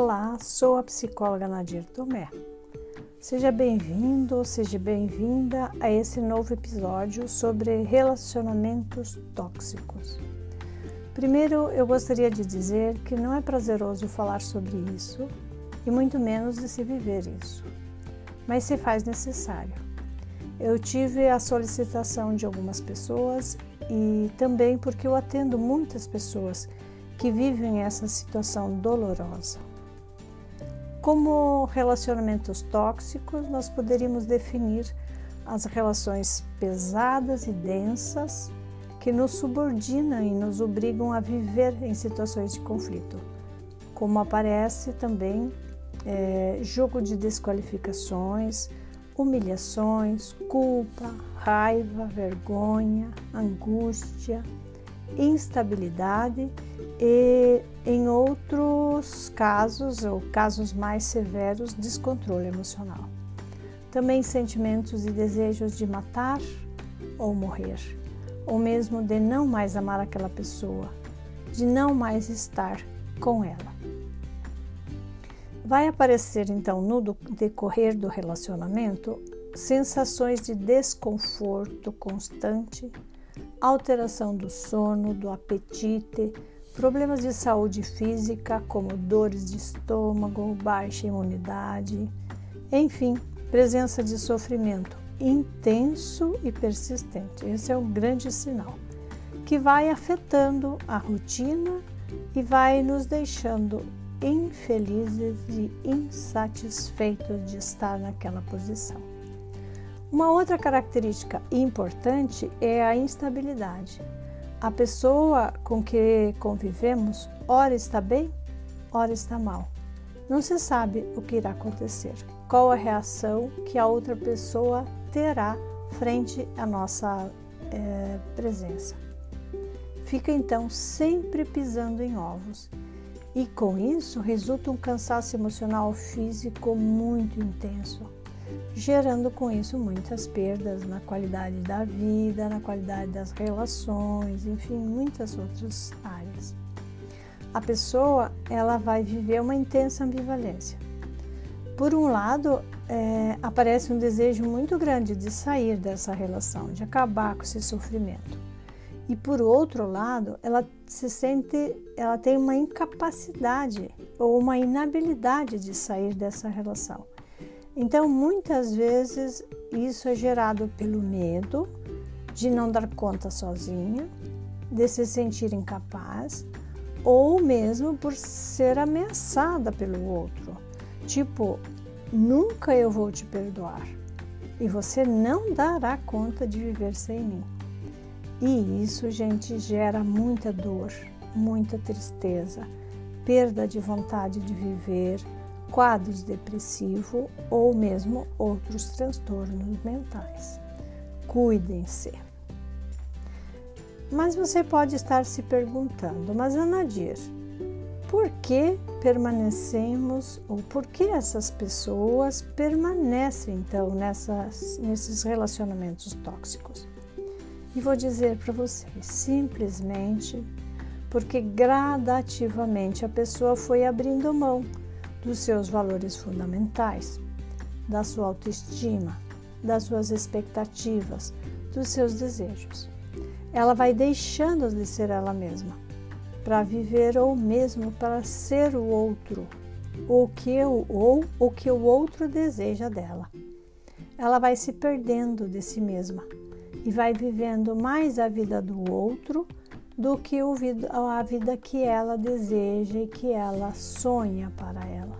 Olá, sou a psicóloga Nadir Tomé. Seja bem-vindo, seja bem-vinda a esse novo episódio sobre relacionamentos tóxicos. Primeiro, eu gostaria de dizer que não é prazeroso falar sobre isso e muito menos de se viver isso, mas se faz necessário. Eu tive a solicitação de algumas pessoas e também porque eu atendo muitas pessoas que vivem essa situação dolorosa. Como relacionamentos tóxicos, nós poderíamos definir as relações pesadas e densas que nos subordinam e nos obrigam a viver em situações de conflito, como aparece também é, jogo de desqualificações, humilhações, culpa, raiva, vergonha, angústia, instabilidade e, em outros casos, ou casos mais severos, descontrole emocional. Também sentimentos e desejos de matar ou morrer, ou mesmo de não mais amar aquela pessoa, de não mais estar com ela. Vai aparecer então no decorrer do relacionamento sensações de desconforto constante, alteração do sono, do apetite, problemas de saúde física como dores de estômago, baixa imunidade, enfim, presença de sofrimento intenso e persistente. Esse é um grande sinal que vai afetando a rotina e vai nos deixando infelizes e insatisfeitos de estar naquela posição. Uma outra característica importante é a instabilidade. A pessoa com que convivemos, ora está bem, ora está mal. Não se sabe o que irá acontecer, qual a reação que a outra pessoa terá frente à nossa é, presença. Fica então sempre pisando em ovos e com isso resulta um cansaço emocional físico muito intenso gerando com isso muitas perdas na qualidade da vida, na qualidade das relações, enfim, muitas outras áreas. A pessoa ela vai viver uma intensa ambivalência. Por um lado, é, aparece um desejo muito grande de sair dessa relação, de acabar com esse sofrimento. E por outro lado, ela se sente, ela tem uma incapacidade ou uma inabilidade de sair dessa relação. Então, muitas vezes isso é gerado pelo medo de não dar conta sozinha, de se sentir incapaz, ou mesmo por ser ameaçada pelo outro. Tipo, nunca eu vou te perdoar e você não dará conta de viver sem mim. E isso, gente, gera muita dor, muita tristeza, perda de vontade de viver, quadros depressivos ou mesmo outros transtornos mentais. Cuidem-se. Mas você pode estar se perguntando, mas Anadir, por que permanecemos ou por que essas pessoas permanecem então nessas, nesses relacionamentos tóxicos? E vou dizer para vocês, simplesmente porque gradativamente a pessoa foi abrindo mão dos seus valores fundamentais, da sua autoestima, das suas expectativas, dos seus desejos. Ela vai deixando de ser ela mesma para viver ou mesmo para ser o outro, o que eu, ou o que o outro deseja dela. Ela vai se perdendo de si mesma e vai vivendo mais a vida do outro do que a vida que ela deseja e que ela sonha para ela.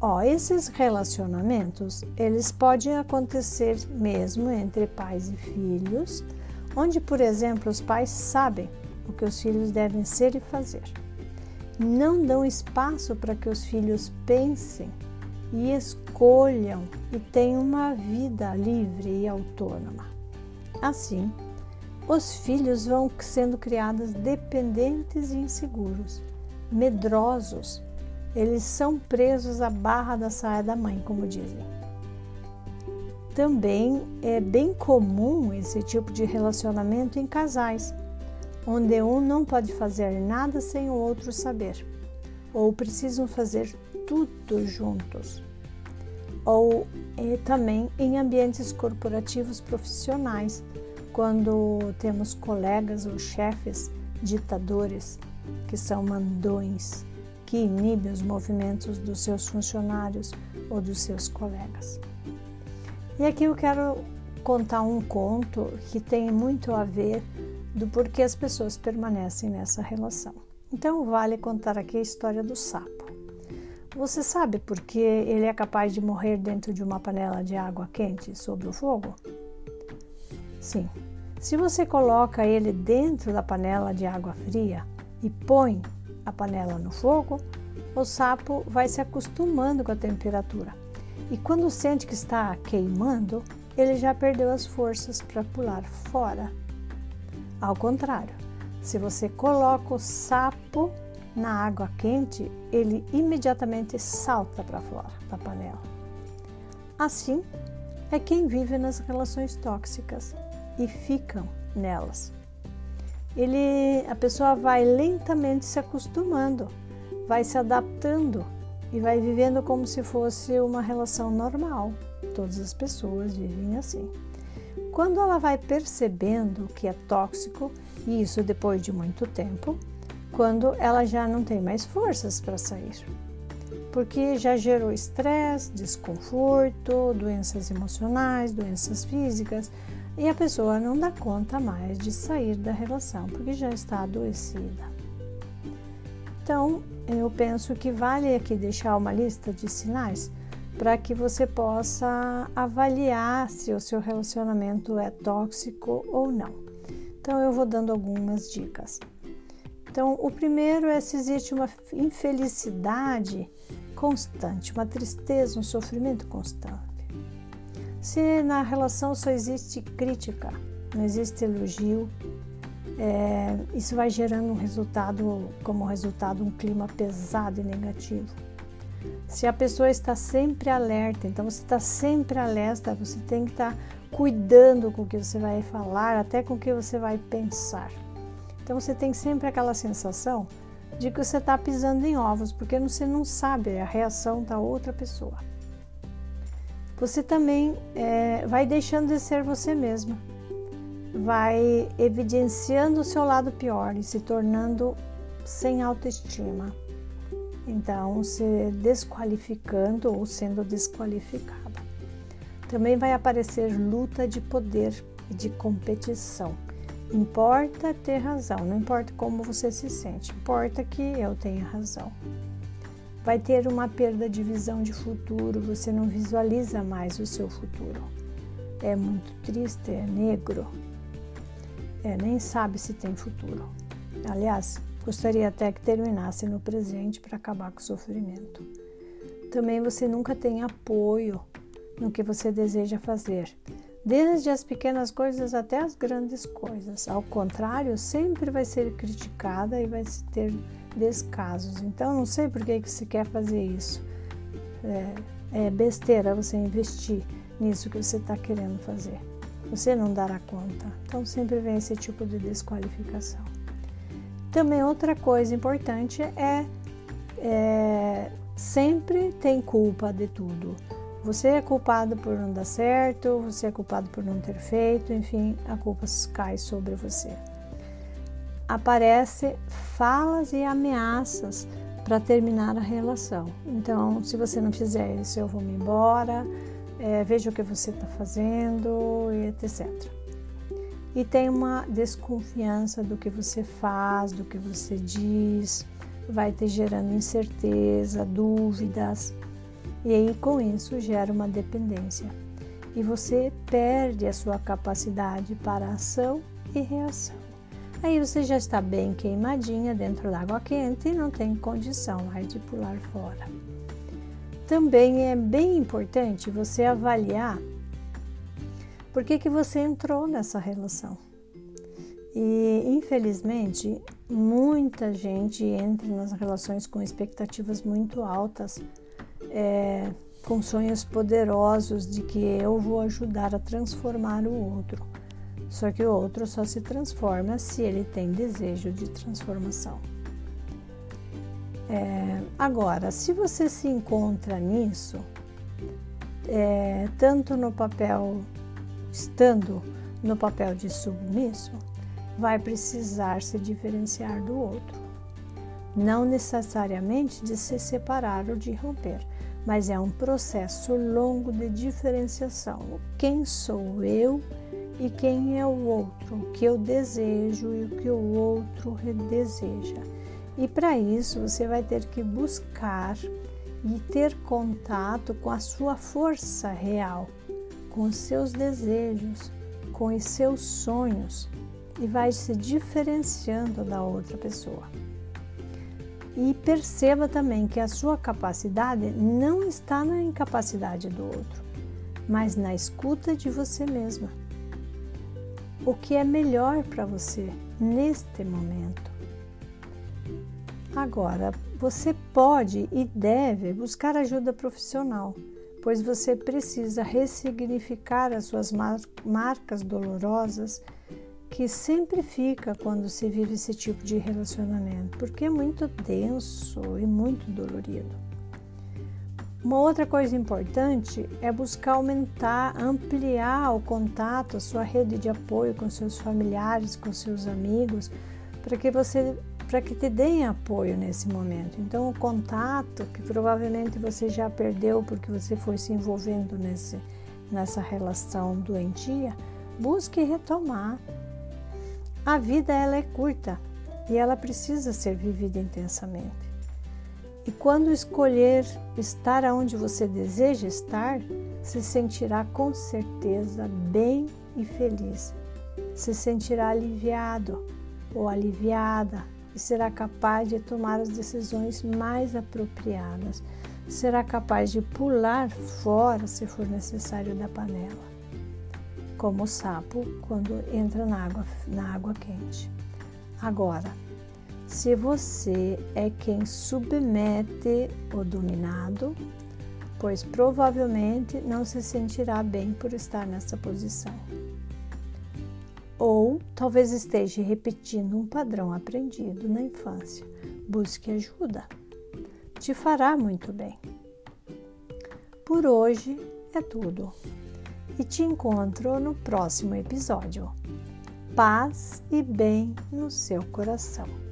Ó, esses relacionamentos, eles podem acontecer mesmo entre pais e filhos, onde, por exemplo, os pais sabem o que os filhos devem ser e fazer. Não dão espaço para que os filhos pensem e escolham e tenham uma vida livre e autônoma. Assim, os filhos vão sendo criados dependentes e inseguros, medrosos. Eles são presos à barra da saia da mãe, como dizem. Também é bem comum esse tipo de relacionamento em casais, onde um não pode fazer nada sem o outro saber. ou precisam fazer tudo juntos. Ou é, também em ambientes corporativos profissionais, quando temos colegas ou chefes ditadores que são mandões, que inibem os movimentos dos seus funcionários ou dos seus colegas. E aqui eu quero contar um conto que tem muito a ver do porquê as pessoas permanecem nessa relação. Então vale contar aqui a história do sapo. Você sabe por que ele é capaz de morrer dentro de uma panela de água quente sobre o fogo? Sim. Se você coloca ele dentro da panela de água fria e põe a panela no fogo, o sapo vai se acostumando com a temperatura. E quando sente que está queimando, ele já perdeu as forças para pular fora. Ao contrário, se você coloca o sapo na água quente, ele imediatamente salta para fora da panela. Assim é quem vive nas relações tóxicas e ficam nelas. Ele, a pessoa vai lentamente se acostumando, vai se adaptando e vai vivendo como se fosse uma relação normal. Todas as pessoas vivem assim. Quando ela vai percebendo que é tóxico, e isso depois de muito tempo, quando ela já não tem mais forças para sair, porque já gerou estresse, desconforto, doenças emocionais, doenças físicas, e a pessoa não dá conta mais de sair da relação, porque já está adoecida. Então, eu penso que vale aqui deixar uma lista de sinais para que você possa avaliar se o seu relacionamento é tóxico ou não. Então, eu vou dando algumas dicas. Então, o primeiro é se existe uma infelicidade constante, uma tristeza, um sofrimento constante. Se na relação só existe crítica, não existe elogio, é, isso vai gerando um resultado, como resultado, um clima pesado e negativo. Se a pessoa está sempre alerta, então você está sempre alerta, você tem que estar cuidando com o que você vai falar, até com o que você vai pensar. Então você tem sempre aquela sensação de que você está pisando em ovos, porque você não sabe a reação da outra pessoa. Você também é, vai deixando de ser você mesma, vai evidenciando o seu lado pior e se tornando sem autoestima. Então, se desqualificando ou sendo desqualificada. Também vai aparecer luta de poder e de competição. Importa ter razão, não importa como você se sente, importa que eu tenha razão. Vai ter uma perda de visão de futuro, você não visualiza mais o seu futuro. É muito triste, é negro, é, nem sabe se tem futuro. Aliás, Gostaria até que terminasse no presente para acabar com o sofrimento. Também você nunca tem apoio no que você deseja fazer, desde as pequenas coisas até as grandes coisas. Ao contrário, sempre vai ser criticada e vai ter descasos. Então, não sei por que, que você quer fazer isso. É, é besteira você investir nisso que você está querendo fazer. Você não dará conta. Então, sempre vem esse tipo de desqualificação. Também outra coisa importante é, é sempre tem culpa de tudo. Você é culpado por não dar certo, você é culpado por não ter feito, enfim, a culpa cai sobre você. Aparece falas e ameaças para terminar a relação. Então, se você não fizer isso, eu vou me embora, é, veja o que você está fazendo, etc e tem uma desconfiança do que você faz, do que você diz, vai te gerando incerteza, dúvidas, e aí com isso gera uma dependência. E você perde a sua capacidade para ação e reação. Aí você já está bem queimadinha dentro da água quente e não tem condição mais de pular fora. Também é bem importante você avaliar por que, que você entrou nessa relação? E infelizmente, muita gente entra nas relações com expectativas muito altas, é, com sonhos poderosos de que eu vou ajudar a transformar o outro. Só que o outro só se transforma se ele tem desejo de transformação. É, agora, se você se encontra nisso, é, tanto no papel, estando no papel de submisso, vai precisar se diferenciar do outro. Não necessariamente de se separar ou de romper, mas é um processo longo de diferenciação. Quem sou eu e quem é o outro, o que eu desejo e o que o outro deseja. E para isso você vai ter que buscar e ter contato com a sua força real, com os seus desejos, com os seus sonhos e vai se diferenciando da outra pessoa. E perceba também que a sua capacidade não está na incapacidade do outro, mas na escuta de você mesma. O que é melhor para você neste momento? Agora, você pode e deve buscar ajuda profissional, pois você precisa ressignificar as suas marcas dolorosas que sempre fica quando se vive esse tipo de relacionamento, porque é muito denso e muito dolorido. Uma outra coisa importante é buscar aumentar, ampliar o contato, a sua rede de apoio com seus familiares, com seus amigos, para que você para que te deem apoio nesse momento. Então, o contato que provavelmente você já perdeu porque você foi se envolvendo nesse, nessa relação doentia, busque retomar a vida ela é curta e ela precisa ser vivida intensamente. E quando escolher estar onde você deseja estar, se sentirá com certeza bem e feliz. Se sentirá aliviado ou aliviada e será capaz de tomar as decisões mais apropriadas. Será capaz de pular fora se for necessário da panela como o sapo quando entra na água, na água quente. Agora, se você é quem submete o dominado, pois provavelmente não se sentirá bem por estar nessa posição. Ou talvez esteja repetindo um padrão aprendido na infância. Busque ajuda. Te fará muito bem. Por hoje é tudo e te encontro no próximo episódio. Paz e bem no seu coração.